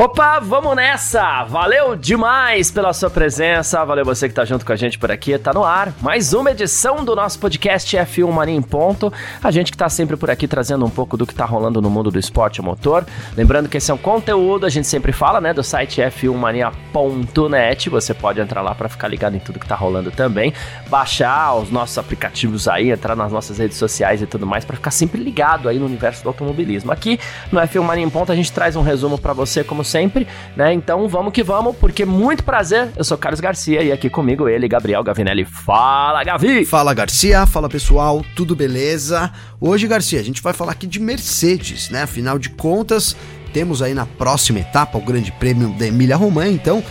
Opa, vamos nessa! Valeu demais pela sua presença, valeu você que tá junto com a gente por aqui, tá no ar. Mais uma edição do nosso podcast F1 Mania em Ponto. A gente que tá sempre por aqui trazendo um pouco do que tá rolando no mundo do esporte motor. Lembrando que esse é um conteúdo, a gente sempre fala, né, do site f1mania.net. Você pode entrar lá para ficar ligado em tudo que tá rolando também, baixar os nossos aplicativos aí, entrar nas nossas redes sociais e tudo mais para ficar sempre ligado aí no universo do automobilismo. Aqui no F1 Mania em Ponto a gente traz um resumo para você como sempre, né? Então vamos que vamos, porque muito prazer. Eu sou Carlos Garcia e aqui comigo ele, Gabriel Gavinelli. Fala, Gavi! Fala, Garcia. Fala, pessoal. Tudo beleza? Hoje, Garcia, a gente vai falar aqui de Mercedes, né? Afinal de contas, temos aí na próxima etapa o Grande Prêmio da Emília Romagna. Então,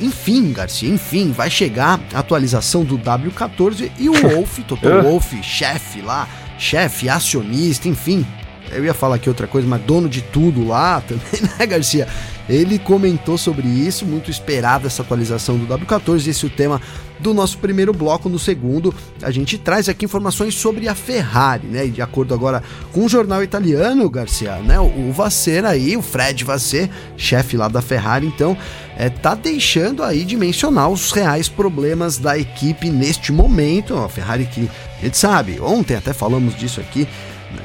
enfim, Garcia, enfim, vai chegar a atualização do W14 e o Wolf, Toto Wolf, chefe lá, chefe, acionista, enfim. Eu ia falar aqui outra coisa, mas dono de tudo lá também, né, Garcia? Ele comentou sobre isso, muito esperada essa atualização do W14. Esse é o tema do nosso primeiro bloco. No segundo, a gente traz aqui informações sobre a Ferrari, né? E de acordo agora com o jornal italiano, Garcia, né? O Vasser aí, o Fred Vasser, chefe lá da Ferrari, então, é, tá deixando aí de mencionar os reais problemas da equipe neste momento. A Ferrari que a gente sabe, ontem até falamos disso aqui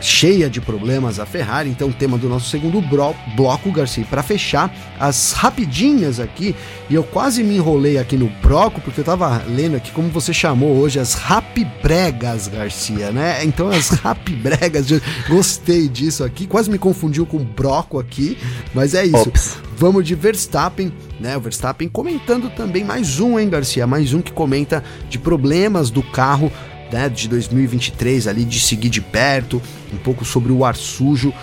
cheia de problemas a Ferrari, então tema do nosso segundo bloco, Garcia, para fechar as rapidinhas aqui, e eu quase me enrolei aqui no broco, porque eu tava lendo aqui como você chamou hoje, as rapibregas, Garcia, né? Então as rapibregas, gostei disso aqui, quase me confundiu com broco aqui, mas é isso. Ops. Vamos de Verstappen, né? O Verstappen comentando também mais um, hein, Garcia? Mais um que comenta de problemas do carro né, de 2023 ali, de seguir de perto, um pouco sobre o ar sujo,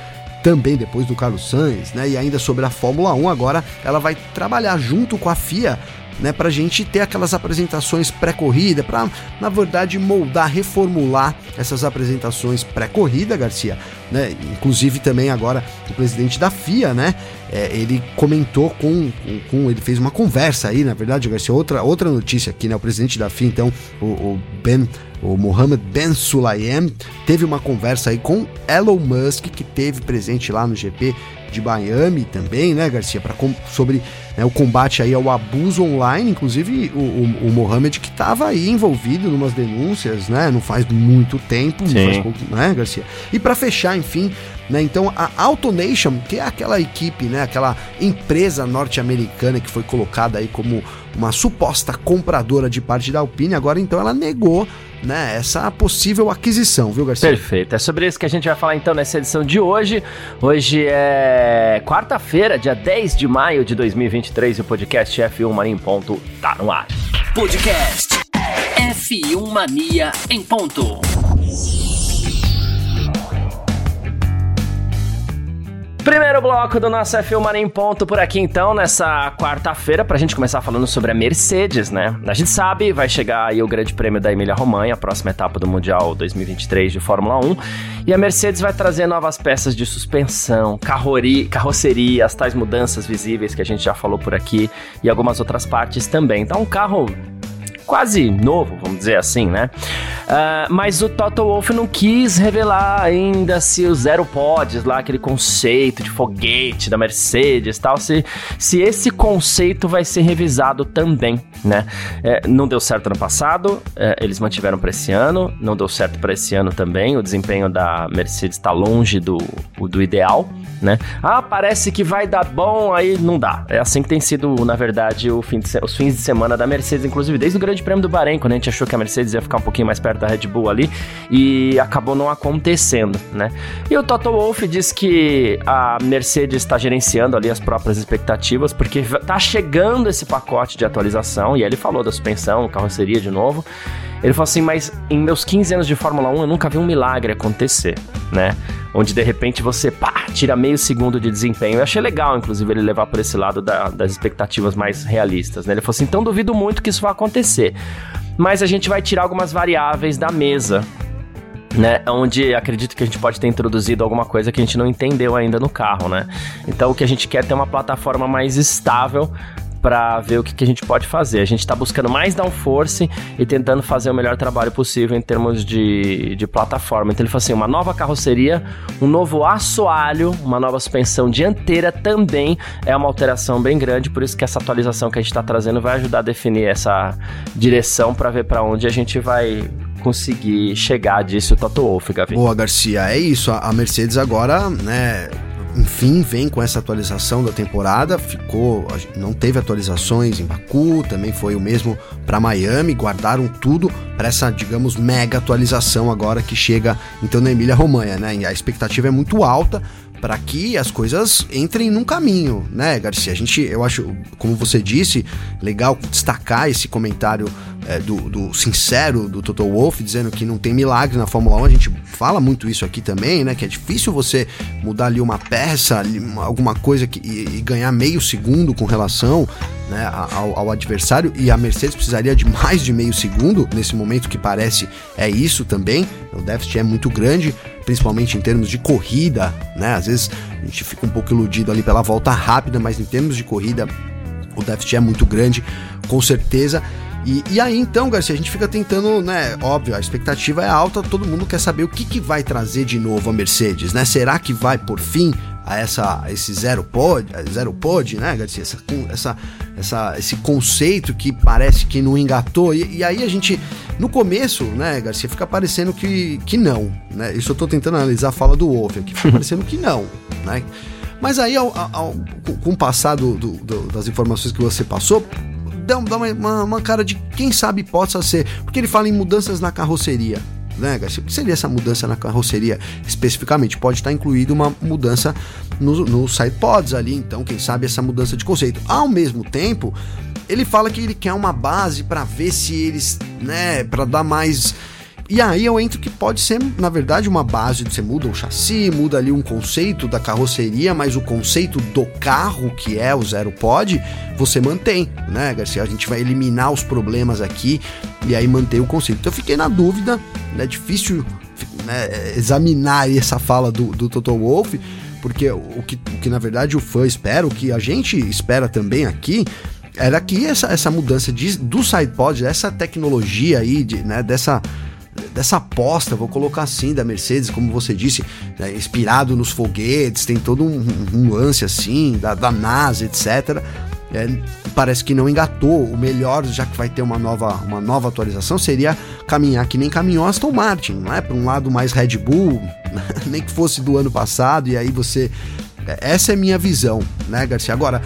também depois do Carlos Sainz, né, e ainda sobre a Fórmula 1 agora, ela vai trabalhar junto com a FIA né, para a gente ter aquelas apresentações pré-corrida, para, na verdade, moldar, reformular essas apresentações pré-corrida, Garcia. Né? Inclusive também agora o presidente da FIA, né? É, ele comentou com, com, com, Ele fez uma conversa aí, na verdade, Garcia. Outra, outra notícia aqui, né? O presidente da FIA, então, o, o Ben o Mohammed Ben Sulayem teve uma conversa aí com Elon Musk, que teve presente lá no GP de Miami também, né, Garcia, para sobre né, o combate aí ao abuso online, inclusive o, o, o Mohamed que estava aí envolvido em umas denúncias, né, não faz muito tempo, não faz pouco, né, Garcia. E para fechar, enfim, né, então a AutoNation, que é aquela equipe, né, aquela empresa norte-americana que foi colocada aí como uma suposta compradora de parte da Alpine, agora então ela negou né, essa possível aquisição, viu, Garcia? Perfeito. É sobre isso que a gente vai falar então nessa edição de hoje. Hoje é quarta-feira, dia 10 de maio de 2023 e o podcast F1 Mania em Ponto tá no ar. Podcast F1 Mania em Ponto. Primeiro bloco do nosso F1 Mania em Ponto por aqui então, nessa quarta-feira, pra gente começar falando sobre a Mercedes, né? A gente sabe, vai chegar aí o Grande Prêmio da Emília Romanha, a próxima etapa do Mundial 2023 de Fórmula 1, e a Mercedes vai trazer novas peças de suspensão, carroria, carroceria, as tais mudanças visíveis que a gente já falou por aqui, e algumas outras partes também. Então, um carro quase novo, vamos dizer assim, né? Uh, mas o Toto Wolff não quis revelar ainda se o Zero Pods, lá aquele conceito de foguete da Mercedes tal, se, se esse conceito vai ser revisado também, né? É, não deu certo ano passado, é, eles mantiveram para esse ano, não deu certo para esse ano também, o desempenho da Mercedes está longe do, do ideal, né? Ah, parece que vai dar bom, aí não dá. É assim que tem sido, na verdade, fim de, os fins de semana da Mercedes, inclusive desde o Grande Grande Prêmio do Bahrein, quando a gente achou que a Mercedes ia ficar um pouquinho mais perto da Red Bull ali, e acabou não acontecendo, né? E o Toto Wolff diz que a Mercedes está gerenciando ali as próprias expectativas, porque tá chegando esse pacote de atualização, e aí ele falou da suspensão, carroceria de novo. Ele falou assim, mas em meus 15 anos de Fórmula 1 eu nunca vi um milagre acontecer, né? Onde de repente você, pá, tira meio segundo de desempenho. Eu achei legal, inclusive, ele levar por esse lado da, das expectativas mais realistas, né? Ele falou assim, então duvido muito que isso vá acontecer. Mas a gente vai tirar algumas variáveis da mesa né? Onde acredito que a gente pode ter introduzido alguma coisa que a gente não entendeu ainda no carro, né? Então o que a gente quer é ter uma plataforma mais estável para ver o que, que, a gente pode fazer. A gente está buscando mais downforce e tentando fazer o melhor trabalho possível em termos de, de plataforma. Então ele falou assim: uma nova carroceria, um novo assoalho, uma nova suspensão dianteira também é uma alteração bem grande. Por isso que essa atualização que a gente está trazendo vai ajudar a definir essa direção para ver para onde a gente vai conseguir chegar disso, Toto Wolff, Gavi. Boa, Garcia. É isso. A Mercedes agora, né? Enfim, vem com essa atualização da temporada. Ficou, não teve atualizações em Baku, também foi o mesmo para Miami. Guardaram tudo para essa, digamos, mega atualização agora que chega então na Emília Romanha, né? E a expectativa é muito alta para que as coisas entrem num caminho, né, Garcia? A gente, eu acho, como você disse, legal destacar esse comentário é, do, do, sincero do Toto Wolff dizendo que não tem milagre na Fórmula 1. A gente fala muito isso aqui também, né? Que é difícil você mudar ali uma peça, alguma coisa que, e, e ganhar meio segundo com relação né, ao, ao, adversário. E a Mercedes precisaria de mais de meio segundo nesse momento que parece é isso também. O déficit é muito grande principalmente em termos de corrida, né? Às vezes a gente fica um pouco iludido ali pela volta rápida, mas em termos de corrida o déficit é muito grande, com certeza. E, e, aí então, Garcia, a gente fica tentando, né? Óbvio, a expectativa é alta, todo mundo quer saber o que, que vai trazer de novo a Mercedes, né? Será que vai por fim a essa esse zero pod, zero pod, né, Garcia? Essa, essa, essa, esse conceito que parece que não engatou. E, e, aí a gente, no começo, né, Garcia, fica parecendo que, que não, né? Isso eu tô tentando analisar a fala do Wolf aqui, fica parecendo que não, né? Mas aí, ao, ao, com o passar do, do, das informações que você passou, dá, dá uma, uma, uma cara de quem sabe possa ser. Porque ele fala em mudanças na carroceria né? O que seria essa mudança na carroceria especificamente? Pode estar incluída uma mudança no, no sidepods ali, então, quem sabe essa mudança de conceito. Ao mesmo tempo, ele fala que ele quer uma base para ver se eles, né, para dar mais e aí eu entro que pode ser, na verdade, uma base. Você muda o chassi, muda ali um conceito da carroceria, mas o conceito do carro, que é o Zero Pod, você mantém, né, Garcia? A gente vai eliminar os problemas aqui e aí manter o conceito. Então eu fiquei na dúvida, é difícil né, examinar essa fala do, do Toto Wolff, porque o que, o que na verdade o fã espera, o que a gente espera também aqui, era que essa, essa mudança de, do sidepod, essa tecnologia aí, de, né, dessa dessa aposta, vou colocar assim, da Mercedes, como você disse, né, inspirado nos foguetes, tem todo um, um lance assim, da, da NASA, etc. É, parece que não engatou. O melhor, já que vai ter uma nova, uma nova atualização, seria caminhar que nem caminhou Aston Martin, não é? Para um lado mais Red Bull, nem que fosse do ano passado, e aí você. Essa é minha visão, né, Garcia? Agora,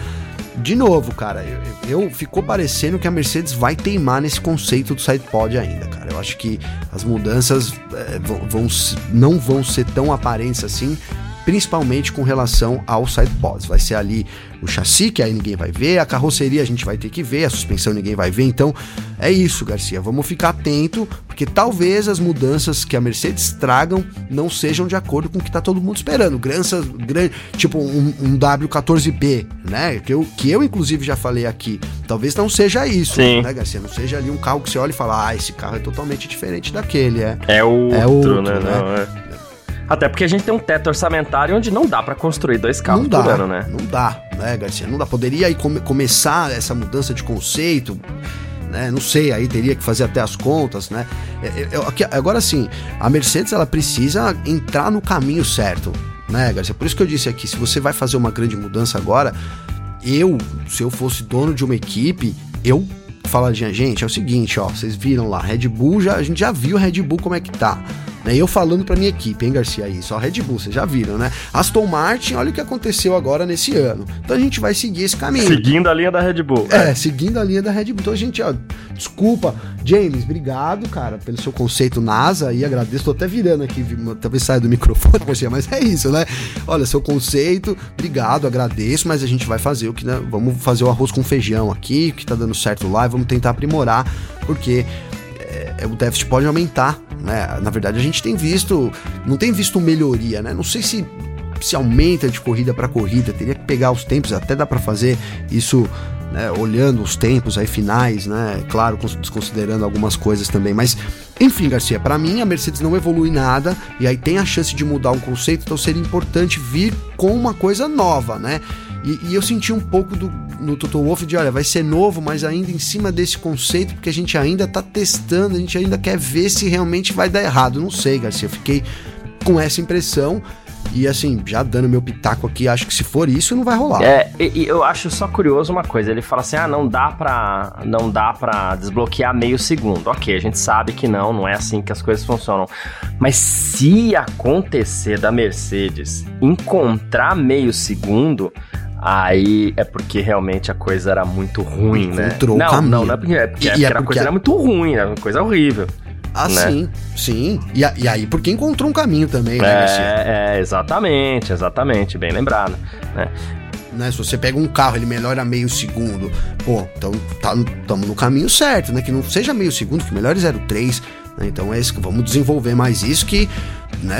de novo, cara, eu, eu, ficou parecendo que a Mercedes vai teimar nesse conceito do sidepod ainda, cara. Eu acho que as mudanças é, vão, vão, não vão ser tão aparentes assim, principalmente com relação ao sidepods. Vai ser ali o chassi, que aí ninguém vai ver, a carroceria a gente vai ter que ver, a suspensão ninguém vai ver. Então é isso, Garcia. Vamos ficar atento, porque talvez as mudanças que a Mercedes tragam não sejam de acordo com o que está todo mundo esperando. Granças, gran, tipo um, um, W14B, né? Que eu, que eu, inclusive, já falei aqui. Talvez não seja isso, Sim. né, Garcia? Não seja ali um carro que você olha e fala, ah, esse carro é totalmente diferente daquele. É, é outro, é outro né? né? Não, é. Até porque a gente tem um teto orçamentário onde não dá para construir dois carros não dá, por ano, né? Não dá, né, Garcia? Não dá. Poderia aí come começar essa mudança de conceito, né? Não sei, aí teria que fazer até as contas, né? Eu, é, é, agora sim, a Mercedes ela precisa entrar no caminho certo, né, Garcia? Por isso que eu disse aqui, se você vai fazer uma grande mudança agora, eu, se eu fosse dono de uma equipe, eu falaria, gente, é o seguinte, ó, vocês viram lá, Red Bull já, a gente já viu Red Bull como é que tá. Né? E eu falando pra minha equipe, hein, Garcia, aí, só Red Bull, vocês já viram, né? Aston Martin, olha o que aconteceu agora nesse ano. Então a gente vai seguir esse caminho. Seguindo a linha da Red Bull. É, é. seguindo a linha da Red Bull. Então a gente, ó, desculpa, James, obrigado, cara, pelo seu conceito NASA e agradeço. Tô até virando aqui, talvez saia do microfone, mas é isso, né? Olha, seu conceito, obrigado, agradeço, mas a gente vai fazer o que, né? Vamos fazer o arroz com feijão aqui, que tá dando certo lá, e vamos tentar aprimorar, porque o déficit pode aumentar né? Na verdade, a gente tem visto, não tem visto melhoria, né? Não sei se se aumenta de corrida para corrida, teria que pegar os tempos, até dá para fazer isso né, olhando os tempos aí finais, né? Claro, desconsiderando algumas coisas também, mas enfim, Garcia, para mim a Mercedes não evolui nada e aí tem a chance de mudar um conceito, então seria importante vir com uma coisa nova, né? E, e, eu senti um pouco do, no Toto Wolff de, olha, vai ser novo, mas ainda em cima desse conceito, porque a gente ainda tá testando, a gente ainda quer ver se realmente vai dar errado. Não sei, Garcia, eu fiquei com essa impressão. E assim, já dando meu pitaco aqui, acho que se for isso, não vai rolar. É, e, e eu acho só curioso uma coisa. Ele fala assim: ah, não dá pra. Não dá pra desbloquear meio segundo. Ok, a gente sabe que não, não é assim que as coisas funcionam. Mas se acontecer da Mercedes encontrar meio segundo, Aí é porque realmente a coisa era muito ruim, né? Encontrou não, caminho. não, não é porque, é porque, e, é porque a coisa era muito ruim, era uma coisa horrível. Ah, né? sim, sim. E, e, aí, porque encontrou um caminho também, né? É, é, exatamente, exatamente, bem lembrado, né? Né, se você pega um carro, ele melhora meio segundo, pô, então estamos tá, no caminho certo, né? Que não seja meio segundo, que melhore 0,3, né? Então é isso que vamos desenvolver mais isso que, né?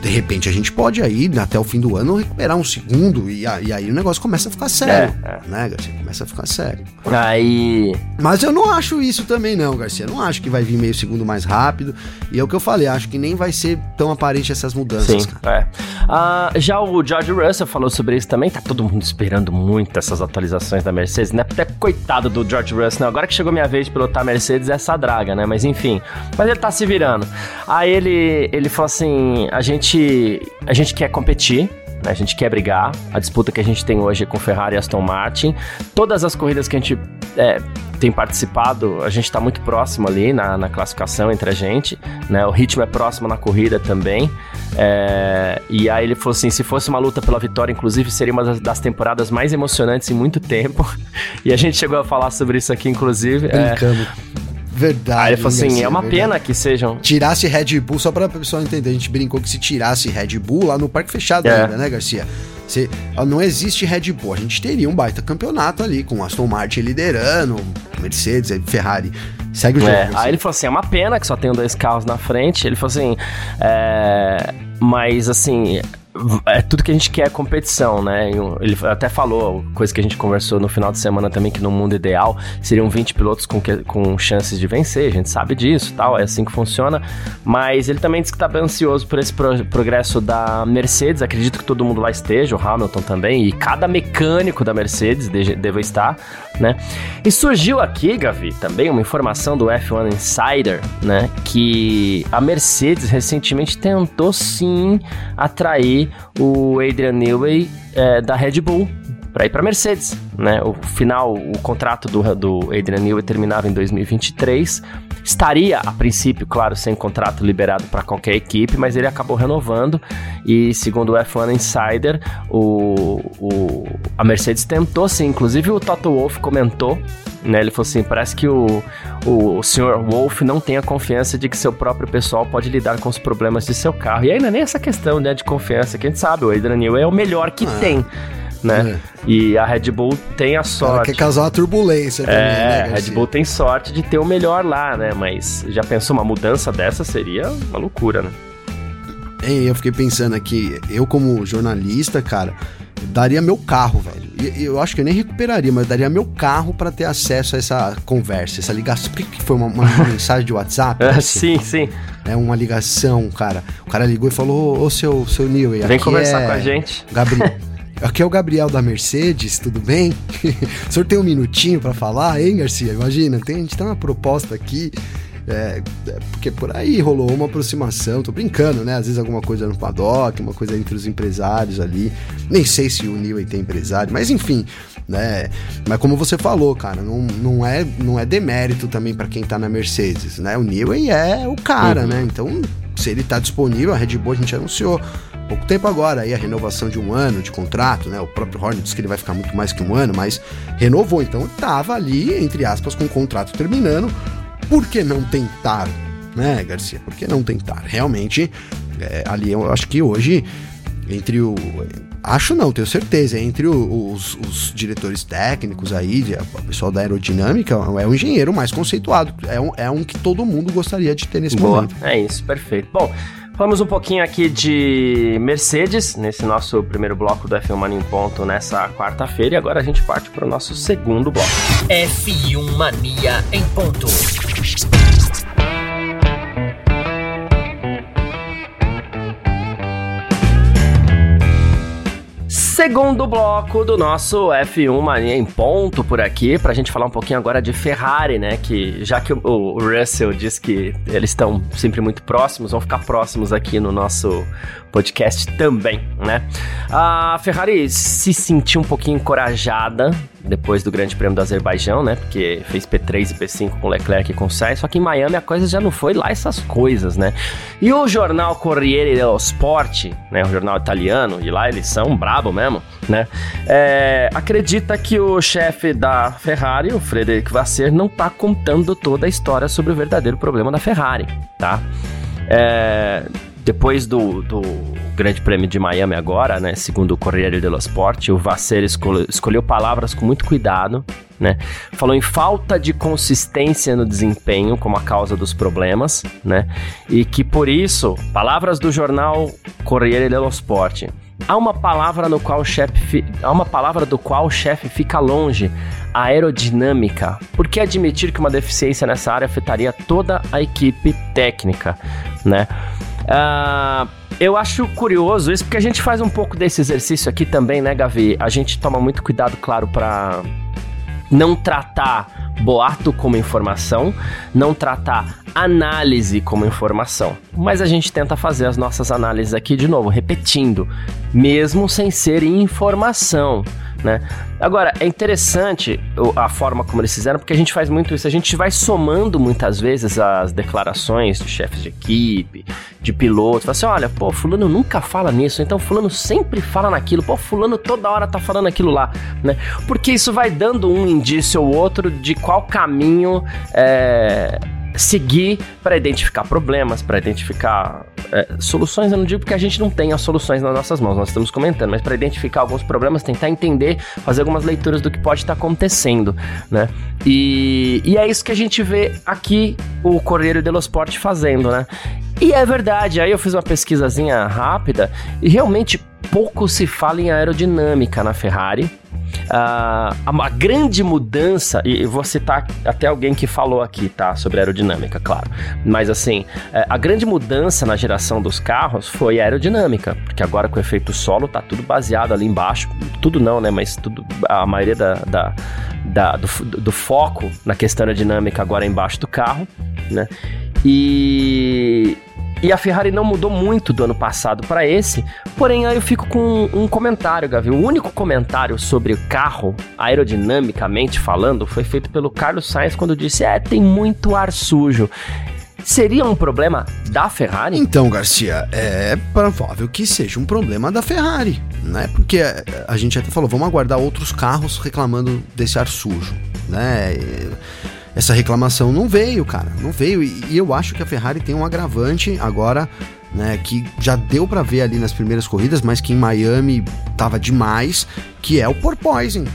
De repente a gente pode aí, até o fim do ano, recuperar um segundo e, e aí o negócio começa a ficar sério, é, é. né, Garcia? Começa a ficar sério. Aí... Mas eu não acho isso também não, Garcia. Eu não acho que vai vir meio segundo mais rápido. E é o que eu falei, acho que nem vai ser tão aparente essas mudanças, Sim. É. Uh, já o George Russell falou sobre isso também. Tá todo mundo esperando muito essas atualizações da Mercedes, né? Até coitado do George Russell, né? Agora que chegou minha vez de pilotar a Mercedes, é essa draga, né? Mas enfim. Mas ele tá se virando. Aí ele, ele falou assim: a gente gente, a gente quer competir, né? a gente quer brigar. A disputa que a gente tem hoje é com Ferrari e Aston Martin. Todas as corridas que a gente é, tem participado, a gente está muito próximo ali na, na, classificação entre a gente, né? O ritmo é próximo na corrida também. É, e aí ele falou assim: se fosse uma luta pela vitória, inclusive, seria uma das, das, temporadas mais emocionantes em muito tempo. E a gente chegou a falar sobre isso aqui, inclusive. É, Brincando. É, Verdade. Aí ele falou assim: é uma verdade. pena que sejam. Tirasse Red Bull, só pra pessoal entender, a gente brincou que se tirasse Red Bull lá no Parque Fechado é. ainda, né, Garcia? Se, não existe Red Bull. A gente teria um baita campeonato ali, com Aston Martin liderando, Mercedes, Ferrari. Segue o jogo. É, aí ele falou assim: é uma pena que só tenham dois carros na frente. Ele falou assim: é, mas assim, é tudo que a gente quer é competição, né? Ele até falou, coisa que a gente conversou no final de semana também, que no mundo ideal seriam 20 pilotos com, que, com chances de vencer, a gente sabe disso tal, é assim que funciona. Mas ele também disse que está bem ansioso por esse pro, progresso da Mercedes, acredito que todo mundo lá esteja, o Hamilton também, e cada mecânico da Mercedes deve estar, né? E surgiu aqui, Gavi, também uma informação do F1 Insider, né? Que a Mercedes recentemente tentou sim atrair o Adrian Newey é, da Red Bull para ir para Mercedes, né? O final, o contrato do, do Adrian Newey terminava em 2023. Estaria, a princípio, claro, sem contrato liberado para qualquer equipe, mas ele acabou renovando e, segundo o F1 Insider, o, o, a Mercedes tentou sim. Inclusive, o Toto Wolff comentou né? Ele falou assim: parece que o, o, o senhor Wolf não tem a confiança de que seu próprio pessoal pode lidar com os problemas de seu carro. E ainda nem essa questão né, de confiança, que a gente sabe, o Adrian Newey é o melhor que ah. tem né? É. E a Red Bull tem a sorte. quer causar uma turbulência também, é, né, a Red Bull tem sorte de ter o melhor lá, né? Mas já pensou, uma mudança dessa seria uma loucura, né? eu fiquei pensando aqui, eu como jornalista, cara, daria meu carro, velho. E eu acho que eu nem recuperaria, mas daria meu carro para ter acesso a essa conversa, essa ligação. Por que foi uma, uma mensagem de WhatsApp? sim, sim. É uma ligação, cara. O cara ligou e falou: Ô, seu, seu Neil, Vem conversar é... com a gente. Gabriel. Aqui é o Gabriel da Mercedes, tudo bem? o senhor tem um minutinho para falar, hein, Garcia? Imagina, tem, a gente tem uma proposta aqui. É, é, porque por aí rolou uma aproximação, tô brincando, né? Às vezes alguma coisa no paddock, uma coisa entre os empresários ali. Nem sei se o Newey tem empresário, mas enfim, né? Mas como você falou, cara, não, não, é, não é demérito também para quem tá na Mercedes, né? O Newey é o cara, uhum. né? Então, se ele tá disponível, a Red Bull a gente anunciou pouco tempo agora aí a renovação de um ano de contrato, né? O próprio Horner disse que ele vai ficar muito mais que um ano, mas renovou, então tava ali, entre aspas, com o contrato terminando. Por que não tentar, né, Garcia? Por que não tentar? Realmente, é, ali eu acho que hoje, entre o. Acho não, tenho certeza. Entre os, os, diretores técnicos aí, o pessoal da aerodinâmica, é o engenheiro mais conceituado. É um, é um que todo mundo gostaria de ter nesse Boa, momento. É isso, perfeito. Bom, Falamos um pouquinho aqui de Mercedes, nesse nosso primeiro bloco do F1 Mania em Ponto nessa quarta-feira, e agora a gente parte para o nosso segundo bloco. F1 Mania em Ponto. Segundo bloco do nosso F1 Mania em ponto por aqui, pra gente falar um pouquinho agora de Ferrari, né? Que já que o, o Russell diz que eles estão sempre muito próximos, vão ficar próximos aqui no nosso podcast também, né? A Ferrari se sentiu um pouquinho encorajada depois do Grande Prêmio do Azerbaijão, né? Porque fez P3 e P5 com Leclerc e com Sainz, só que em Miami a coisa já não foi lá essas coisas, né? E o jornal Corriere dello Sport, né? O jornal italiano, e lá eles são brabo mesmo, né? É, acredita que o chefe da Ferrari, o Frederic Vasser, não tá contando toda a história sobre o verdadeiro problema da Ferrari, tá? É, depois do, do Grande Prêmio de Miami agora, né, segundo o Corriere dello Sport, o Vasser escolheu, escolheu palavras com muito cuidado, né? Falou em falta de consistência no desempenho como a causa dos problemas, né? E que por isso, palavras do jornal Corriere dello Sport, há uma palavra no qual o chefe há uma palavra do qual o chefe fica longe, a aerodinâmica. Por que admitir que uma deficiência nessa área afetaria toda a equipe técnica, né? Uh, eu acho curioso isso, porque a gente faz um pouco desse exercício aqui também, né, Gavi? A gente toma muito cuidado, claro, para não tratar boato como informação, não tratar análise como informação. Mas a gente tenta fazer as nossas análises aqui de novo, repetindo, mesmo sem ser informação né? Agora, é interessante a forma como eles fizeram, porque a gente faz muito isso. A gente vai somando muitas vezes as declarações de chefes de equipe, de pilotos. Fala assim: olha, pô, Fulano nunca fala nisso, então Fulano sempre fala naquilo, pô, Fulano toda hora tá falando aquilo lá, né? Porque isso vai dando um indício ou outro de qual caminho é seguir para identificar problemas, para identificar é, soluções. Eu não digo porque a gente não tem as soluções nas nossas mãos, nós estamos comentando, mas para identificar alguns problemas, tentar entender, fazer algumas leituras do que pode estar tá acontecendo, né? E, e é isso que a gente vê aqui o Correio dello Sport fazendo, né? E é verdade, aí eu fiz uma pesquisazinha rápida e realmente pouco se fala em aerodinâmica na Ferrari. Uh, a grande mudança, e vou citar até alguém que falou aqui, tá? Sobre aerodinâmica, claro. Mas assim, é, a grande mudança na geração dos carros foi a aerodinâmica, porque agora com o efeito solo tá tudo baseado ali embaixo. Tudo não, né? Mas tudo, a maioria da, da, da do, do foco na questão aerodinâmica agora é embaixo do carro, né? E, e a Ferrari não mudou muito do ano passado para esse, porém aí eu fico com um comentário, Gavi. O único comentário sobre o carro, aerodinamicamente falando, foi feito pelo Carlos Sainz quando disse: É, tem muito ar sujo. Seria um problema da Ferrari? Então, Garcia, é provável que seja um problema da Ferrari, né? Porque a gente até falou, vamos aguardar outros carros reclamando desse ar sujo, né? Essa reclamação não veio, cara, não veio. E, e eu acho que a Ferrari tem um agravante agora, né, que já deu para ver ali nas primeiras corridas, mas que em Miami tava demais, que é o porpoising.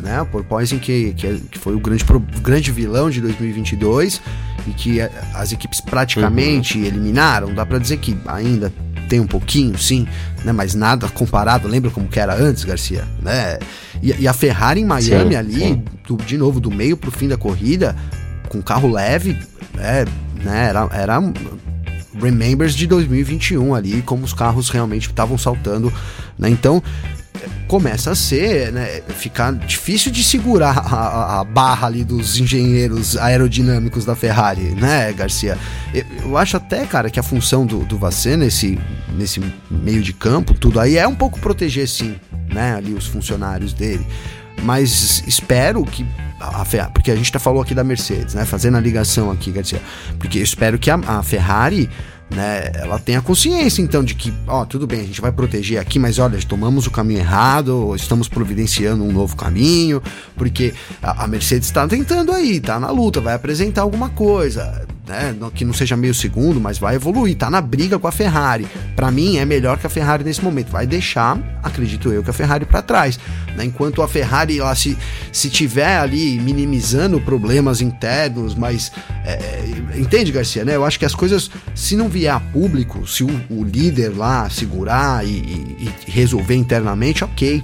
Né, o porpoising que, que, é, que foi o grande, grande vilão de 2022 e que as equipes praticamente uhum. eliminaram. Dá para dizer que ainda tem um pouquinho, sim, né? Mas nada comparado, lembra como que era antes, Garcia, né? E, e a Ferrari em Miami sim, ali, do, de novo, do meio pro fim da corrida, com carro leve, é, né? Era, era Remembers de 2021 ali, como os carros realmente estavam saltando, né? Então, começa a ser, né, ficar difícil de segurar a, a, barra ali dos engenheiros aerodinâmicos da Ferrari, né, Garcia? Eu, eu acho até, cara, que a função do, do Vasser nesse, nesse meio de campo, tudo aí é um pouco proteger, sim, né, ali os funcionários dele. Mas espero que a Ferrari, porque a gente tá falou aqui da Mercedes, né, fazendo a ligação aqui, Garcia, porque eu espero que a, a Ferrari né? Ela tem a consciência então de que, ó, tudo bem, a gente vai proteger aqui, mas olha, tomamos o caminho errado, estamos providenciando um novo caminho, porque a, Mercedes está tentando aí, tá na luta, vai apresentar alguma coisa. Né? Que não seja meio segundo, mas vai evoluir. Tá na briga com a Ferrari. Para mim é melhor que a Ferrari nesse momento. Vai deixar, acredito eu, que a Ferrari para trás. Né? Enquanto a Ferrari ela se, se tiver ali minimizando problemas internos, mas é, entende, Garcia, né? Eu acho que as coisas, se não vier a público, se o, o líder lá segurar e, e, e resolver internamente, ok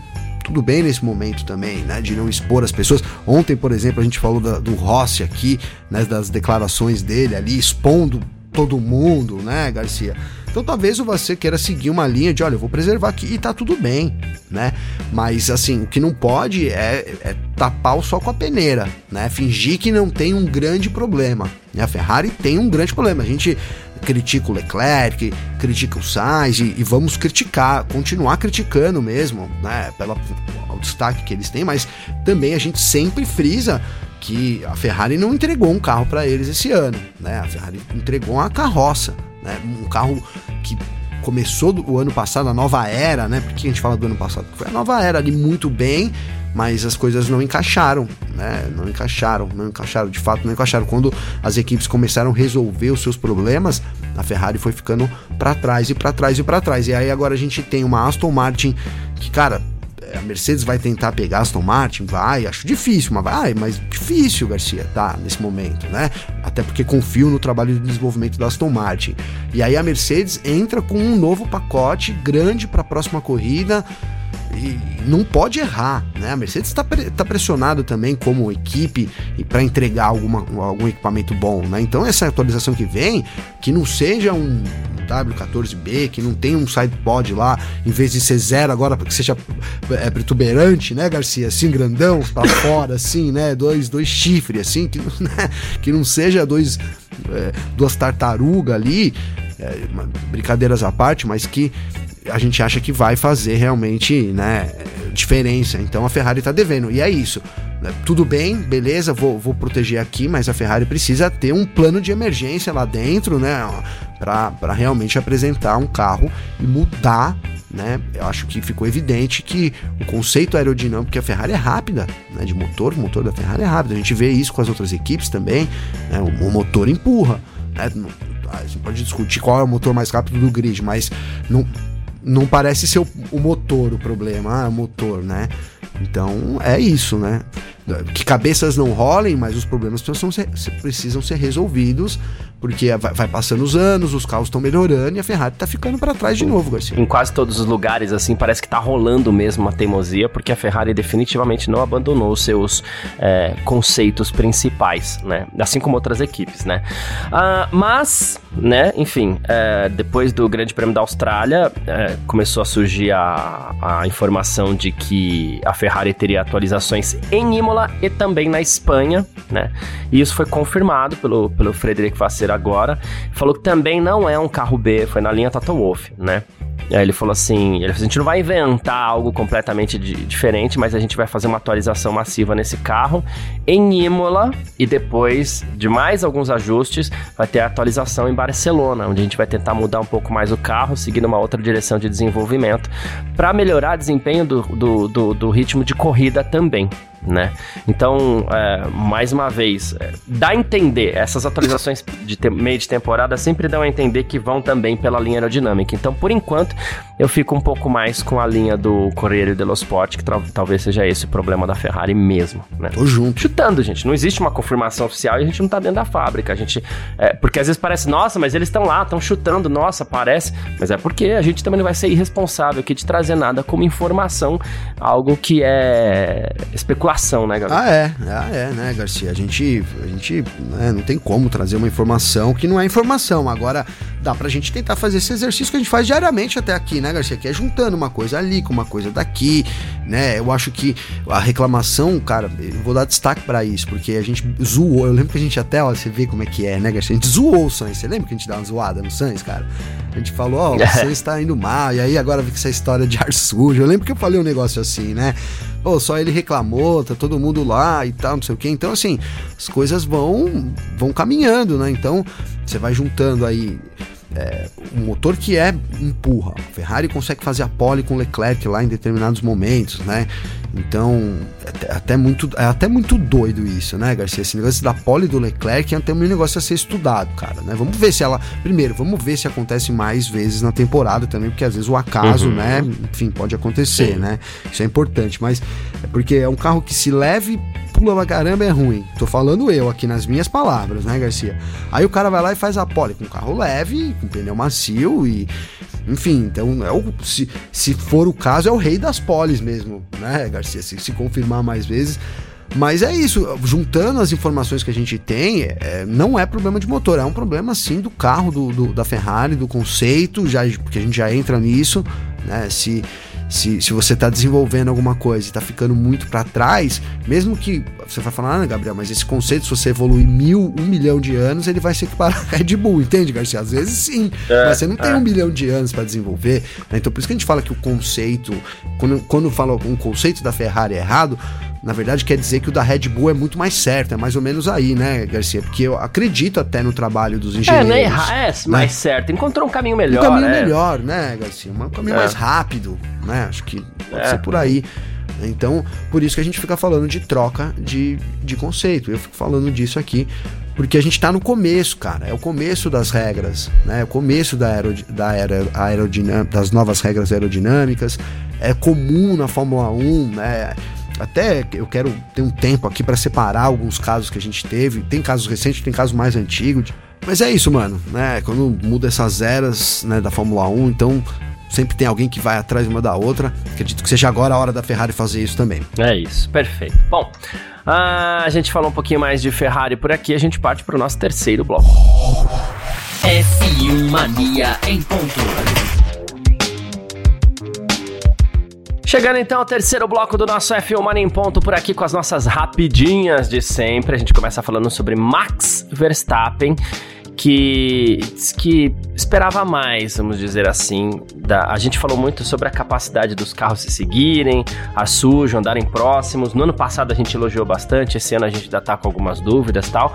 tudo bem nesse momento também, né? De não expor as pessoas. Ontem, por exemplo, a gente falou da, do Rossi aqui, né? Das declarações dele ali, expondo todo mundo, né, Garcia? Então talvez você queira seguir uma linha de, olha, eu vou preservar aqui e tá tudo bem, né? Mas assim, o que não pode é, é tapar o sol com a peneira, né? Fingir que não tem um grande problema. A Ferrari tem um grande problema. A gente critica o Leclerc, critica o Sainz e, e vamos criticar, continuar criticando mesmo, né? Pelo destaque que eles têm, mas também a gente sempre frisa que a Ferrari não entregou um carro para eles esse ano, né? A Ferrari entregou uma carroça, né? Um carro que começou o ano passado, a nova era, né? Por que a gente fala do ano passado? Foi a nova era ali muito bem, mas as coisas não encaixaram, né? Não encaixaram, não encaixaram, de fato não encaixaram. Quando as equipes começaram a resolver os seus problemas, a Ferrari foi ficando para trás e para trás e para trás. E aí agora a gente tem uma Aston Martin que, cara, a Mercedes vai tentar pegar Aston Martin? Vai, acho difícil, mas vai, mas difícil, Garcia, tá, nesse momento, né? Até porque confio no trabalho de desenvolvimento da Aston Martin. E aí a Mercedes entra com um novo pacote grande para a próxima corrida e não pode errar, né? A Mercedes está tá pressionado também como equipe e para entregar alguma, algum equipamento bom, né? Então essa atualização que vem, que não seja um W14B, que não tem um sidepod lá, em vez de ser zero agora, que seja é, protuberante, né, Garcia? Assim, grandão, para fora, assim, né? Dois, dois chifres, assim, que, né? que não seja dois, é, duas tartarugas ali, é, brincadeiras à parte, mas que a gente acha que vai fazer realmente, né, diferença. Então a Ferrari tá devendo. E é isso. Né? Tudo bem, beleza, vou, vou proteger aqui, mas a Ferrari precisa ter um plano de emergência lá dentro, né? Para realmente apresentar um carro e mudar né? Eu acho que ficou evidente que o conceito aerodinâmico que a Ferrari é rápida, né? De motor, o motor da Ferrari é rápido. A gente vê isso com as outras equipes também, né? o, o motor empurra, né? Gente pode discutir qual é o motor mais rápido do grid, mas não, não parece ser o, o motor o problema, ah, o motor, né? Então é isso, né? Que cabeças não rolem, mas os problemas precisam ser, precisam ser resolvidos porque vai, passando os anos, os carros estão melhorando e a Ferrari tá ficando para trás de novo, Garcia. Em quase todos os lugares, assim, parece que tá rolando mesmo uma teimosia, porque a Ferrari definitivamente não abandonou os seus é, conceitos principais, né? Assim como outras equipes, né? Uh, mas, né, enfim, é, depois do Grande Prêmio da Austrália, é, começou a surgir a, a informação de que a Ferrari teria atualizações em Imola e também na Espanha, né? E isso foi confirmado pelo, pelo Frederic Vasser agora, falou que também não é um carro B, foi na linha Toto Wolff, né? Aí ele falou assim: ele falou, a gente não vai inventar algo completamente de, diferente, mas a gente vai fazer uma atualização massiva nesse carro em Imola e depois de mais alguns ajustes, vai ter a atualização em Barcelona, onde a gente vai tentar mudar um pouco mais o carro, seguindo uma outra direção de desenvolvimento, para melhorar o desempenho do, do, do, do ritmo de corrida também né? Então, é, mais uma vez, é, dá a entender, essas atualizações de meio de temporada sempre dão a entender que vão também pela linha aerodinâmica. Então, por enquanto, eu fico um pouco mais com a linha do Corriere dello Sport, que talvez seja esse o problema da Ferrari mesmo, né? Tô junto. Chutando, gente. Não existe uma confirmação oficial e a gente não tá dentro da fábrica. A gente, é, porque às vezes parece, nossa, mas eles estão lá, estão chutando, nossa, parece. Mas é porque a gente também não vai ser irresponsável aqui de trazer nada como informação, algo que é especulação especulação, né, Gabriel? Ah, é. Ah, é, né, Garcia? A gente, a gente né, não tem como trazer uma informação que não é informação. Agora, dá pra gente tentar fazer esse exercício que a gente faz diariamente até aqui, né, Garcia? Que é juntando uma coisa ali com uma coisa daqui, né? Eu acho que a reclamação, cara, eu vou dar destaque para isso, porque a gente zoou. Eu lembro que a gente até, ó, você vê como é que é, né, Garcia? A gente zoou o Sainz. Você lembra que a gente dá uma zoada no Sainz, cara? A gente falou, ó, oh, o Sainz tá indo mal, e aí agora vem com essa história de ar sujo. Eu lembro que eu falei um negócio assim, né? Pô, só ele reclamou, tá todo mundo lá e tal, não sei o quê. Então, assim, as coisas vão, vão caminhando, né? Então, você vai juntando aí é, um motor que é empurra. A Ferrari consegue fazer a pole com Leclerc lá em determinados momentos, né? Então, é até, muito, é até muito doido isso, né, Garcia? Esse negócio da pole do Leclerc é até um negócio a ser estudado, cara, né? Vamos ver se ela. Primeiro, vamos ver se acontece mais vezes na temporada também, porque às vezes o acaso, uhum. né? Enfim, pode acontecer, Sim. né? Isso é importante, mas é porque é um carro que se leve pula pra caramba é ruim. Tô falando eu aqui nas minhas palavras, né, Garcia? Aí o cara vai lá e faz a pole com carro leve, com pneu macio e. Enfim, então é o, se, se for o caso, é o rei das poles mesmo, né, Garcia? Se, se confirmar mais vezes. Mas é isso, juntando as informações que a gente tem, é, não é problema de motor, é um problema sim do carro do, do, da Ferrari, do conceito, já, porque a gente já entra nisso, né? Se, se, se você está desenvolvendo alguma coisa e está ficando muito para trás, mesmo que você vai falar, ah, Gabriel, mas esse conceito, se você evoluir mil, um milhão de anos, ele vai ser equiparado a Red Bull, entende, Garcia? Às vezes sim, é, mas você não tem é. um milhão de anos para desenvolver. Né? Então por isso que a gente fala que o conceito, quando, quando fala um conceito da Ferrari é errado, na verdade quer dizer que o da Red Bull é muito mais certo, é mais ou menos aí, né, Garcia? Porque eu acredito até no trabalho dos engenheiros. É, não é, é mais né? certo, encontrou um caminho melhor. Um caminho é. melhor, né, Garcia? Um caminho é. mais rápido, né? Acho que pode ser por aí. Então, por isso que a gente fica falando de troca de, de conceito. Eu fico falando disso aqui, porque a gente está no começo, cara. É o começo das regras, né? É o começo da, aerod da aerodinâmica, das novas regras aerodinâmicas. É comum na Fórmula 1, né? Até eu quero ter um tempo aqui para separar alguns casos que a gente teve. Tem casos recentes, tem casos mais antigos. Mas é isso, mano, né? Quando muda essas eras né, da Fórmula 1, então sempre tem alguém que vai atrás uma da outra. Acredito que seja agora a hora da Ferrari fazer isso também. É isso, perfeito. Bom, a gente falou um pouquinho mais de Ferrari por aqui, a gente parte para o nosso terceiro bloco. F1 Mania em ponto. Chegando então ao terceiro bloco do nosso F1 Mania em Ponto por aqui com as nossas rapidinhas de sempre. A gente começa falando sobre Max Verstappen que que esperava mais, vamos dizer assim. Da, a gente falou muito sobre a capacidade dos carros se seguirem, a sujo, andarem próximos. No ano passado a gente elogiou bastante, esse ano a gente ainda tá com algumas dúvidas tal.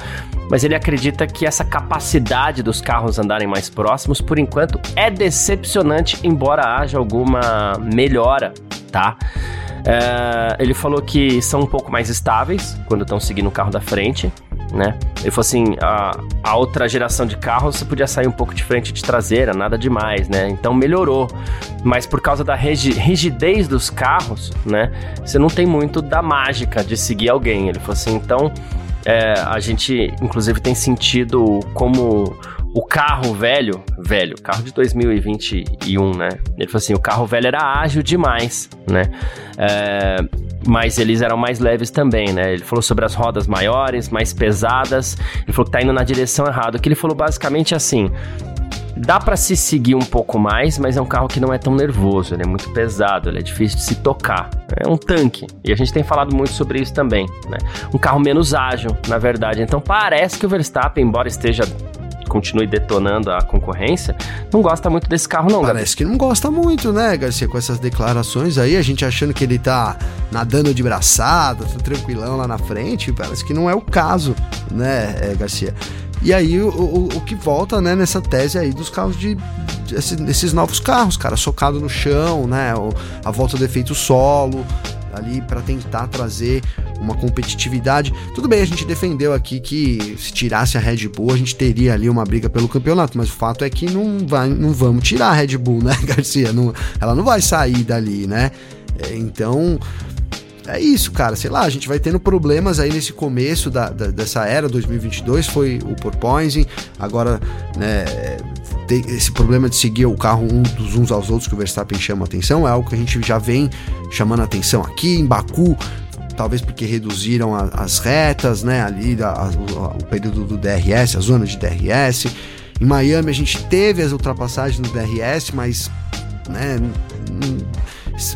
Mas ele acredita que essa capacidade dos carros andarem mais próximos, por enquanto, é decepcionante, embora haja alguma melhora, tá? É, ele falou que são um pouco mais estáveis quando estão seguindo o carro da frente né? Ele falou assim, a, a outra geração de carros você podia sair um pouco de frente de traseira, nada demais, né? Então melhorou. Mas por causa da rigidez dos carros, né? Você não tem muito da mágica de seguir alguém. Ele falou assim, então é, a gente inclusive tem sentido como o carro velho, velho, carro de 2021, né? Ele falou assim, o carro velho era ágil demais, né? É, mas eles eram mais leves também, né? Ele falou sobre as rodas maiores, mais pesadas. Ele falou que tá indo na direção errada. O que ele falou basicamente é assim: dá para se seguir um pouco mais, mas é um carro que não é tão nervoso, ele é muito pesado, ele é difícil de se tocar. É um tanque. E a gente tem falado muito sobre isso também, né? Um carro menos ágil, na verdade. Então parece que o Verstappen, embora esteja continue detonando a concorrência, não gosta muito desse carro, não. Parece Gabi. que não gosta muito, né, Garcia, com essas declarações aí, a gente achando que ele tá nadando de braçada, tá tranquilão lá na frente, parece que não é o caso, né, é, Garcia? E aí o, o, o, que volta, né, nessa tese aí dos carros de, esses novos carros, cara, socado no chão, né, a volta do efeito solo, ali para tentar trazer uma competitividade. Tudo bem, a gente defendeu aqui que se tirasse a Red Bull, a gente teria ali uma briga pelo campeonato, mas o fato é que não, vai, não vamos tirar a Red Bull, né, Garcia? Não, ela não vai sair dali, né? É, então, é isso, cara. Sei lá, a gente vai tendo problemas aí nesse começo da, da dessa era 2022. Foi o porpoising, agora, né, tem esse problema de seguir o carro um dos uns aos outros que o Verstappen chama atenção. É algo que a gente já vem chamando atenção aqui em Baku. Talvez porque reduziram a, as retas, né? Ali a, o período do DRS, a zona de DRS. Em Miami a gente teve as ultrapassagens no DRS, mas né,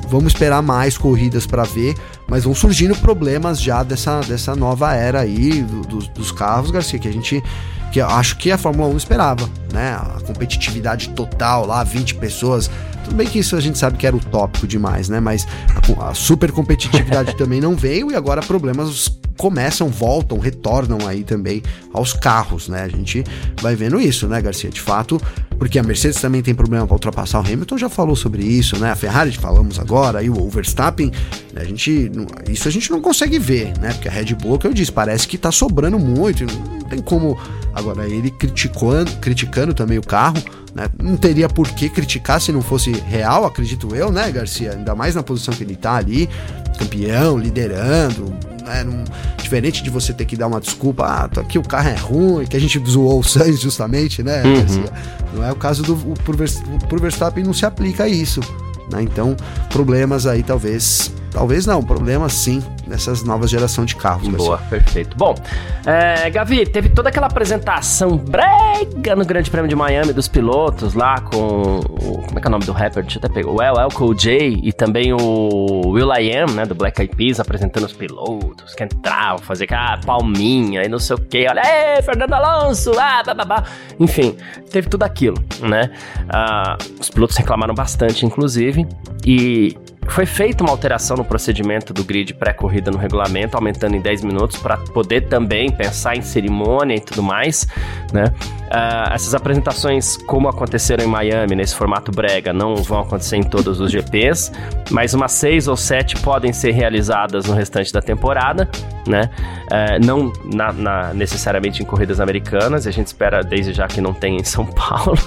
vamos esperar mais corridas para ver, mas vão surgindo problemas já dessa, dessa nova era aí do, do, dos carros, Garcia, que a gente que acho que a Fórmula 1 esperava, né? A competitividade total lá, 20 pessoas. Tudo bem que isso a gente sabe que era utópico demais, né? Mas a, a super competitividade também não veio e agora problemas começam, voltam, retornam aí também aos carros, né? A gente vai vendo isso, né, Garcia? De fato, porque a Mercedes também tem problema para ultrapassar o Hamilton, já falou sobre isso, né? A Ferrari falamos agora, aí o Verstappen, a gente, isso a gente não consegue ver, né? Porque a Red Bull, que eu disse, parece que tá sobrando muito, não tem como. Agora, ele criticando, criticando também o carro, né? Não teria por que criticar se não fosse real, acredito eu, né, Garcia? Ainda mais na posição que ele tá ali, campeão, liderando, né? Diferente de você ter que dar uma desculpa, ah, tô aqui o carro é ruim, que a gente zoou o Sainz justamente, né? Uhum. Não é o caso do pro, pro Verstappen não se aplica isso. Né? Então, problemas aí talvez Talvez não, problema sim nessas novas gerações de carros. Boa, perfeito. Bom, é, Gavi, teve toda aquela apresentação brega no Grande Prêmio de Miami dos pilotos lá com o, como é que é o nome do rapper? Deixa eu até pegar. O El Elco J e também o Will I Am, né, do Black Eyed Peas, apresentando os pilotos que entravam, fazer ah, palminha e não sei o que. Olha, ei, Fernando Alonso, ah, babá. Enfim, teve tudo aquilo, né? Ah, os pilotos reclamaram bastante, inclusive, e foi feita uma alteração no procedimento do grid pré-corrida no regulamento, aumentando em 10 minutos para poder também pensar em cerimônia e tudo mais, né? Uh, essas apresentações, como aconteceram em Miami, nesse formato brega, não vão acontecer em todos os GPs, mas umas seis ou sete podem ser realizadas no restante da temporada, né? Uh, não na, na, necessariamente em corridas americanas, a gente espera desde já que não tenha em São Paulo,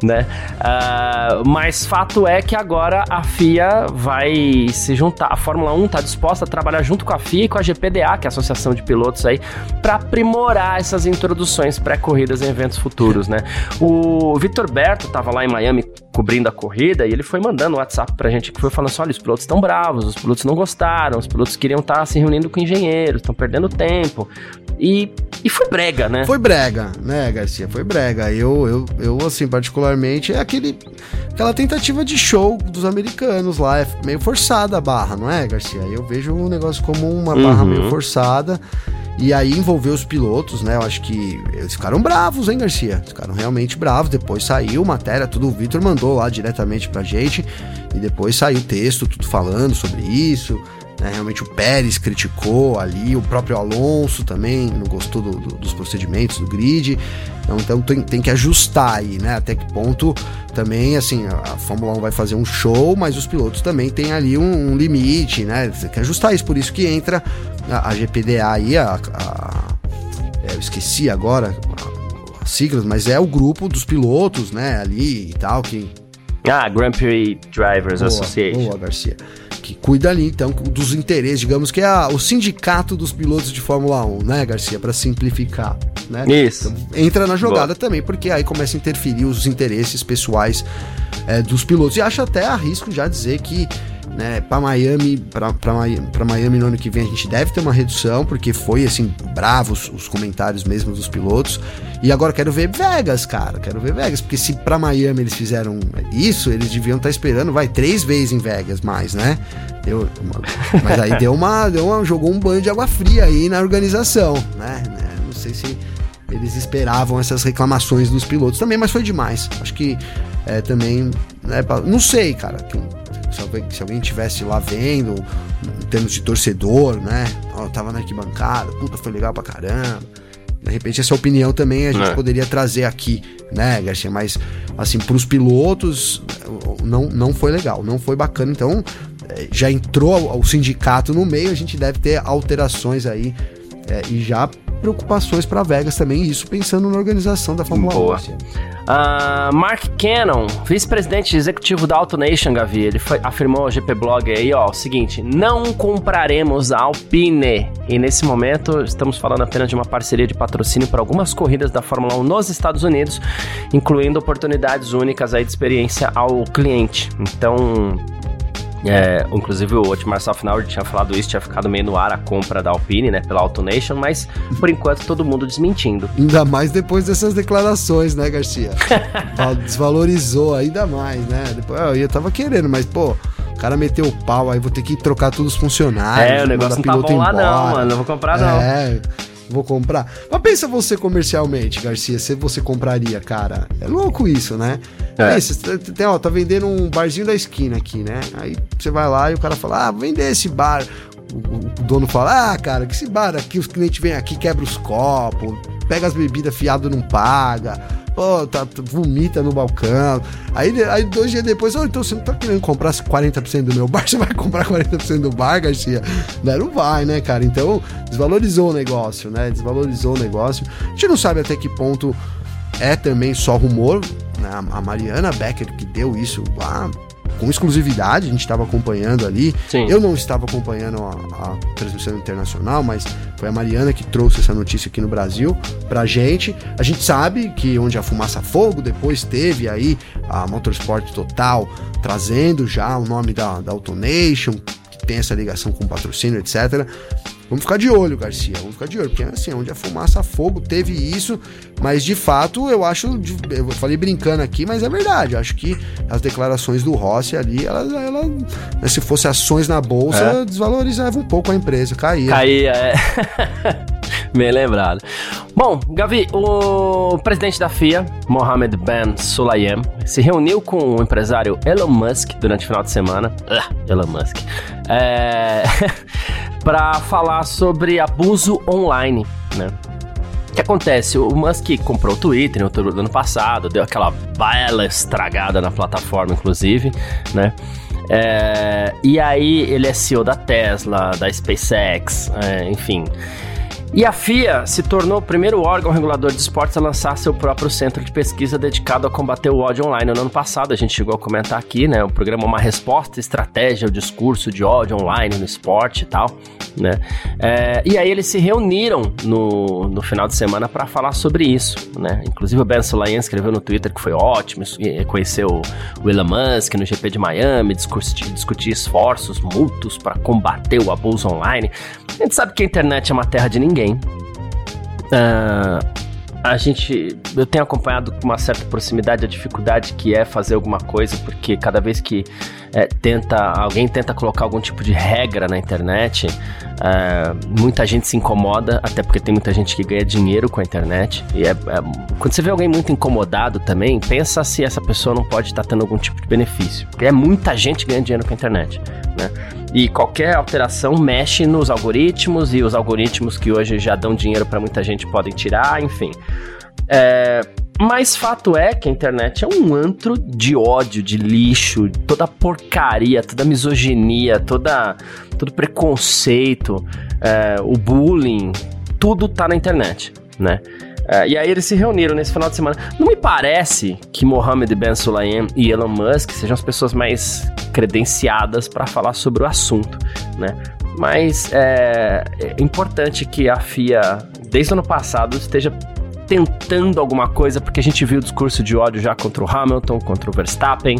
né? Uh, mas fato é que agora a FIA vai se juntar, a Fórmula 1 está disposta a trabalhar junto com a FIA e com a GPDA, que é a Associação de Pilotos aí, para aprimorar essas introduções pré-corridas em eventos futuros né? O Vitor Berto tava lá em Miami cobrindo a corrida e ele foi mandando um WhatsApp pra gente que foi falando assim: olha, os pilotos estão bravos, os pilotos não gostaram, os pilotos queriam estar tá se reunindo com engenheiros, estão perdendo tempo. E, e foi brega, né? Foi brega, né, Garcia? Foi brega. Eu, eu, eu assim, particularmente, é aquele, aquela tentativa de show dos americanos lá. É meio forçada a barra, não é, Garcia? Eu vejo o negócio como uma barra uhum. meio forçada. E aí envolveu os pilotos, né? Eu acho que eles ficaram bravos, hein, Garcia? Ficaram realmente bravos. Depois saiu matéria, tudo o Vitor mandou lá diretamente pra gente. E depois saiu texto, tudo falando sobre isso. Né? Realmente o Pérez criticou ali, o próprio Alonso também não gostou do, do, dos procedimentos do grid. Então, então tem, tem, que ajustar aí, né? Até que ponto também, assim, a, a Fórmula 1 vai fazer um show, mas os pilotos também têm ali um, um limite, né? Tem que ajustar isso, por isso que entra a, a GPDA aí, a, a é, eu esqueci agora as siglas, mas é o grupo dos pilotos, né? Ali e tal, que ah, Grand Prix Drivers boa, Association. Boa, Garcia que cuida ali então dos interesses, digamos que é a, o sindicato dos pilotos de Fórmula 1, né, Garcia, para simplificar, né? Isso. Então, entra na jogada Boa. também, porque aí começa a interferir os interesses pessoais é, dos pilotos. E acho até arrisco já dizer que né, para Miami, para Miami no ano que vem a gente deve ter uma redução, porque foi assim, bravos os comentários mesmo dos pilotos. E agora quero ver Vegas, cara, quero ver Vegas, porque se para Miami eles fizeram isso, eles deviam estar tá esperando, vai, três vezes em Vegas mais, né? Deu, mas aí deu uma, deu uma, jogou um banho de água fria aí na organização, né? né? Não sei se eles esperavam essas reclamações dos pilotos também, mas foi demais. Acho que é, também, né, não sei, cara, se alguém, se alguém tivesse lá vendo, em termos de torcedor, né? Ó, tava na arquibancada, puta, foi legal pra caramba. De repente, essa opinião também a gente é. poderia trazer aqui, né, Garcia? Mas, assim, pros pilotos, não, não foi legal, não foi bacana. Então, é, já entrou o sindicato no meio, a gente deve ter alterações aí é, e já preocupações para Vegas também, isso pensando na organização da Fórmula Boa. 1. Uh, Mark Cannon, vice-presidente executivo da AutoNation, Gavi, ele foi, afirmou ao GP Blog aí, ó, o seguinte: não compraremos a Alpine. E nesse momento estamos falando apenas de uma parceria de patrocínio para algumas corridas da Fórmula 1 nos Estados Unidos, incluindo oportunidades únicas aí de experiência ao cliente. Então, é, inclusive o Otmar Safnauer tinha falado isso, tinha ficado meio no ar a compra da Alpine, né, pela AutoNation, mas por enquanto todo mundo desmentindo. Ainda mais depois dessas declarações, né, Garcia? Desvalorizou ainda mais, né? Depois, eu tava querendo, mas pô, o cara meteu o pau, aí vou ter que trocar todos os funcionários. É, o negócio não tá bom embora. lá não, mano, não vou comprar não. É, vou comprar. Mas pensa você comercialmente, Garcia, se você compraria, cara. É louco isso, né? É. Pensa, tem, ó, tá vendendo um barzinho da esquina aqui, né? Aí você vai lá e o cara fala, ah, vender esse bar. O, o, dono fala, ah, cara, que esse bar aqui, os clientes vêm aqui, quebra os copos, pega as bebidas fiado não paga. pô, tá, vomita no balcão. Aí, aí dois dias depois, oh, então você não tá querendo comprar 40% do meu bar, você vai comprar 40% do bar, Garcia? Não, não vai, né, cara? Então, desvalorizou o negócio, né? Desvalorizou o negócio. A gente não sabe até que ponto é também só rumor, né? A Mariana Becker que deu isso lá com exclusividade, a gente estava acompanhando ali. Sim. Eu não estava acompanhando a, a, transmissão internacional, mas foi a Mariana que trouxe essa notícia aqui no Brasil pra gente. A gente sabe que onde a fumaça fogo, depois teve aí a Motorsport Total trazendo já o nome da, da Autonation, que tem essa ligação com patrocínio, etc. Vamos ficar de olho, Garcia. Vamos ficar de olho. Porque assim, onde a fumaça, fogo, teve isso. Mas de fato, eu acho. Eu falei brincando aqui, mas é verdade. Eu acho que as declarações do Rossi ali, né, se fosse ações na bolsa, é. desvalorizava um pouco a empresa. Caía. Caía, é. Bem lembrado. Bom, Gavi, o presidente da FIA, Mohamed Ben Sulayem, se reuniu com o empresário Elon Musk durante o final de semana. Uh, Elon Musk. É... para falar sobre abuso online, né? O que acontece? O Musk comprou o Twitter em outubro do ano passado, deu aquela bela estragada na plataforma, inclusive, né? É, e aí ele é CEO da Tesla, da SpaceX, é, enfim. E a FIA se tornou o primeiro órgão regulador de esportes a lançar seu próprio centro de pesquisa dedicado a combater o ódio online. No ano passado, a gente chegou a comentar aqui, né? O programa uma resposta, estratégia, o discurso de ódio online no esporte e tal, né? É, e aí eles se reuniram no, no final de semana para falar sobre isso, né? Inclusive o Ben Solayan escreveu no Twitter que foi ótimo, conheceu o Elon Musk no GP de Miami, discutir, discutir esforços mútuos para combater o abuso online. A gente sabe que a internet é uma terra de ninguém. Uh, a gente. Eu tenho acompanhado com uma certa proximidade a dificuldade que é fazer alguma coisa, porque cada vez que é, tenta. alguém tenta colocar algum tipo de regra na internet, é, muita gente se incomoda, até porque tem muita gente que ganha dinheiro com a internet. E é, é quando você vê alguém muito incomodado também, pensa se essa pessoa não pode estar tendo algum tipo de benefício. Porque é muita gente ganhando dinheiro com a internet. Né? E qualquer alteração mexe nos algoritmos, e os algoritmos que hoje já dão dinheiro para muita gente podem tirar, enfim. É, mas fato é que a internet é um antro de ódio, de lixo, toda porcaria, toda misoginia, toda, todo preconceito, é, o bullying, tudo tá na internet, né? É, e aí eles se reuniram nesse final de semana. Não me parece que Mohammed Ben Sulayem e Elon Musk sejam as pessoas mais credenciadas para falar sobre o assunto, né? Mas é, é importante que a FIA, desde o ano passado, esteja tentando alguma coisa, porque a gente viu o discurso de ódio já contra o Hamilton, contra o Verstappen,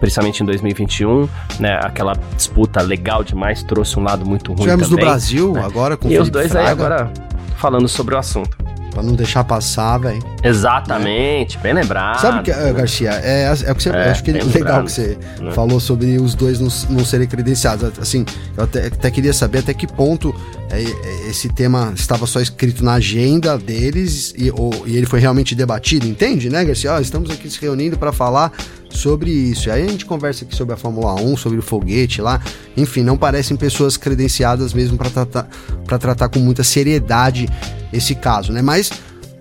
principalmente em 2021, né? Aquela disputa legal demais trouxe um lado muito ruim Tivemos também. no Brasil né? agora com E os dois Fraga. aí agora falando sobre o assunto. Pra não deixar passar, velho. Exatamente, né? bem lembrado. Sabe que, uh, Garcia, é, é o que você. É, acho que é legal lembrado, que você né? falou sobre os dois não, não serem credenciados. Assim, eu até, até queria saber até que ponto é, é, esse tema estava só escrito na agenda deles e, ou, e ele foi realmente debatido, entende, né, Garcia? Ó, estamos aqui se reunindo para falar sobre isso. E aí a gente conversa aqui sobre a Fórmula 1, sobre o foguete lá. Enfim, não parecem pessoas credenciadas mesmo para tratar, pra tratar com muita seriedade esse caso, né? Mas,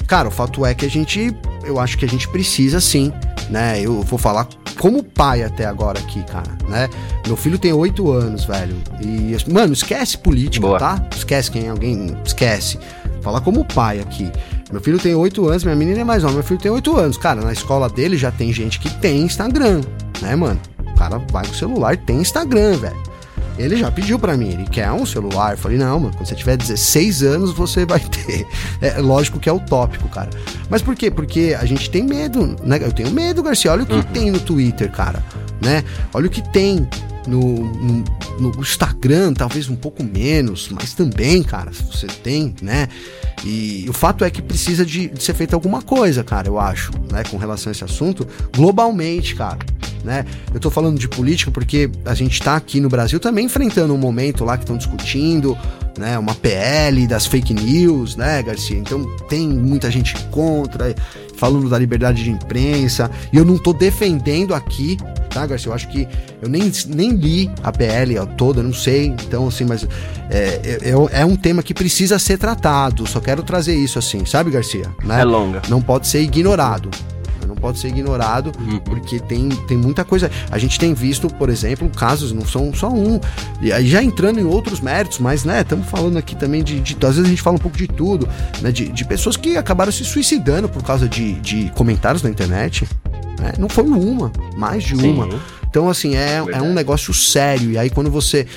cara, o fato é que a gente, eu acho que a gente precisa sim, né? Eu vou falar como pai até agora aqui, cara, né? Meu filho tem oito anos, velho. E, mano, esquece política, Boa. tá? Esquece quem alguém. Esquece. Falar como pai aqui. Meu filho tem oito anos, minha menina é mais nova. Meu filho tem oito anos. Cara, na escola dele já tem gente que tem Instagram, né, mano? O cara vai com o celular e tem Instagram, velho. Ele já pediu para mim, ele quer um celular. Eu falei, não, mano, quando você tiver 16 anos, você vai ter. É lógico que é utópico, cara. Mas por quê? Porque a gente tem medo, né? Eu tenho medo, Garcia. Olha o que uhum. tem no Twitter, cara, né? Olha o que tem no, no, no, Instagram, talvez um pouco menos, mas também, cara, você tem, né? E o fato é que precisa de, de ser feita alguma coisa, cara, eu acho, né, com relação a esse assunto, globalmente, cara. Né? Eu tô falando de política porque a gente tá aqui no Brasil também enfrentando um momento lá que estão discutindo, né, uma PL das fake news, né, Garcia? Então tem muita gente contra, falando da liberdade de imprensa, e eu não tô defendendo aqui tá, Garcia? Eu acho que eu nem, nem li a PL toda, não sei, então assim, mas é, é, é um tema que precisa ser tratado, só quero trazer isso assim, sabe, Garcia? Né? É longa. Não pode ser ignorado não pode ser ignorado, uhum. porque tem, tem muita coisa. A gente tem visto, por exemplo, casos, não são só um, e aí já entrando em outros méritos, mas, né, estamos falando aqui também de, de, Às vezes a gente fala um pouco de tudo, né, de, de pessoas que acabaram se suicidando por causa de, de comentários na internet. Né? Não foi uma, mais de Sim. uma. Então, assim, é, é um negócio sério. E aí, quando você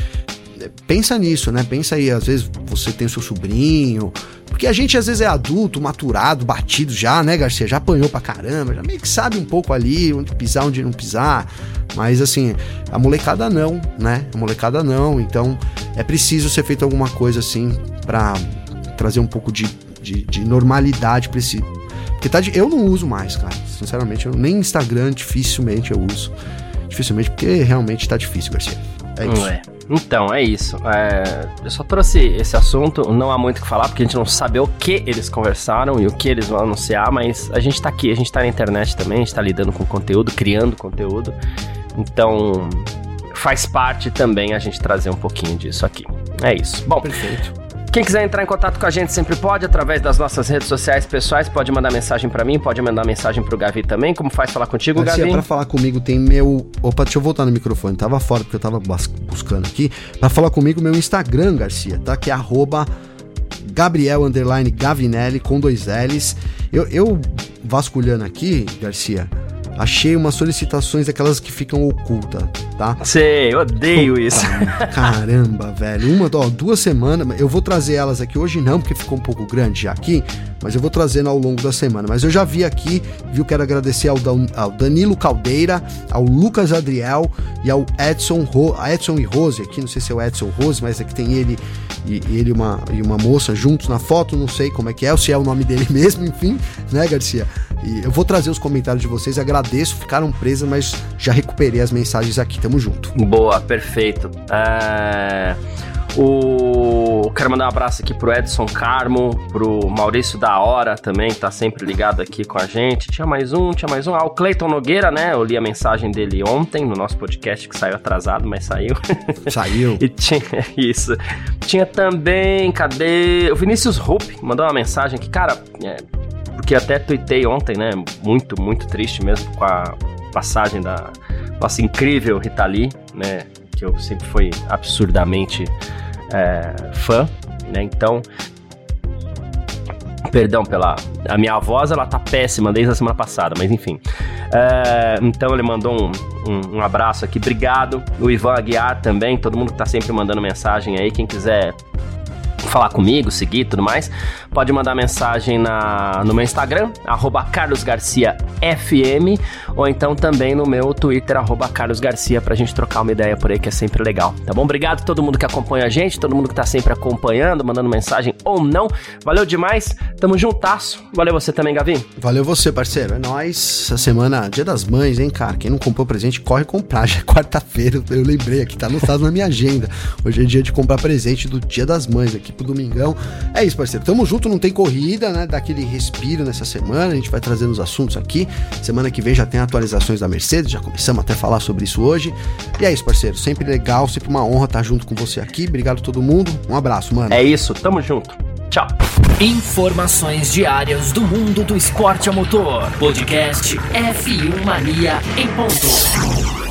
pensa nisso, né? Pensa aí, às vezes você tem o seu sobrinho, porque a gente às vezes é adulto, maturado, batido já, né, Garcia? Já apanhou pra caramba, já meio que sabe um pouco ali onde pisar, onde não pisar. Mas assim, a molecada não, né? A molecada não. Então é preciso ser feito alguma coisa assim para trazer um pouco de, de, de normalidade pra esse. Porque tá de... eu não uso mais, cara. Sinceramente, eu, nem Instagram dificilmente eu uso. Dificilmente, porque realmente tá difícil, Garcia. É isso. Não é. Então, é isso. É, eu só trouxe esse assunto, não há muito o que falar, porque a gente não sabe o que eles conversaram e o que eles vão anunciar, mas a gente tá aqui, a gente tá na internet também, a gente tá lidando com conteúdo, criando conteúdo. Então, faz parte também a gente trazer um pouquinho disso aqui. É isso. Bom, perfeito. Quem quiser entrar em contato com a gente sempre pode, através das nossas redes sociais pessoais, pode mandar mensagem para mim, pode mandar mensagem pro Gavi também. Como faz falar contigo, Garcia, Gavi? Pra falar comigo tem meu. Opa, deixa eu voltar no microfone, tava fora porque eu tava buscando aqui. Pra falar comigo, meu Instagram, Garcia, tá? Que é arroba Gabriel Gavinelli com dois L's. Eu, eu vasculhando aqui, Garcia, achei umas solicitações daquelas que ficam ocultas, tá? Sei, eu odeio isso. Caramba, velho. Uma, ó, duas semanas. Eu vou trazer elas aqui hoje não, porque ficou um pouco grande já aqui, mas eu vou trazendo ao longo da semana. Mas eu já vi aqui, viu? Quero agradecer ao, ao Danilo Caldeira, ao Lucas Adriel e ao Edson, Ro, Edson e Rose aqui. Não sei se é o Edson Rose, mas aqui tem ele e, ele uma, e uma moça juntos na foto. Não sei como é que é, ou se é o nome dele mesmo, enfim, né, Garcia? E eu vou trazer os comentários de vocês, agradeço, ficaram presas, mas já recuperei as mensagens aqui, tamo junto. Boa, perfeito. É... O... Quero mandar um abraço aqui pro Edson Carmo, pro Maurício da Hora também, que tá sempre ligado aqui com a gente. Tinha mais um, tinha mais um. Ah, o Cleiton Nogueira, né? Eu li a mensagem dele ontem no nosso podcast, que saiu atrasado, mas saiu. Saiu. e tinha isso. Tinha também, cadê? O Vinícius Rupp mandou uma mensagem que, cara, é, porque até tuitei ontem, né? Muito, muito triste mesmo com a passagem da nossa incrível Rita Lee, né? Que eu sempre fui absurdamente é, fã, né? Então, perdão pela a minha voz, ela tá péssima desde a semana passada, mas enfim. É, então ele mandou um, um, um, abraço aqui, obrigado. O Ivan Aguiar também, todo mundo que tá sempre mandando mensagem aí, quem quiser falar comigo, seguir tudo mais, pode mandar mensagem na, no meu Instagram, carlosgarciafm, ou então também no meu Twitter, carlosgarcia, pra gente trocar uma ideia por aí, que é sempre legal, tá bom? Obrigado a todo mundo que acompanha a gente, todo mundo que tá sempre acompanhando, mandando mensagem ou não. Valeu demais, tamo juntasso. Valeu você também, Gavi. Valeu você, parceiro. É nóis. Essa semana, dia das mães, hein, cara? Quem não comprou presente, corre comprar. Já é quarta-feira, eu lembrei aqui, tá anotado na minha agenda. Hoje é dia de comprar presente do dia das mães aqui pro domingão. É isso, parceiro. Tamo junto, não tem corrida, né? Dá aquele respiro nessa semana. A gente vai trazendo os assuntos aqui. Semana que vem já tem atualizações da Mercedes, já começamos até a falar sobre isso hoje. E é isso, parceiro. Sempre legal, sempre uma honra estar junto com você aqui. Obrigado a todo mundo. Um abraço, mano. É isso, tamo junto. Tchau. Informações diárias do mundo do esporte a motor. Podcast F1 Mania em ponto.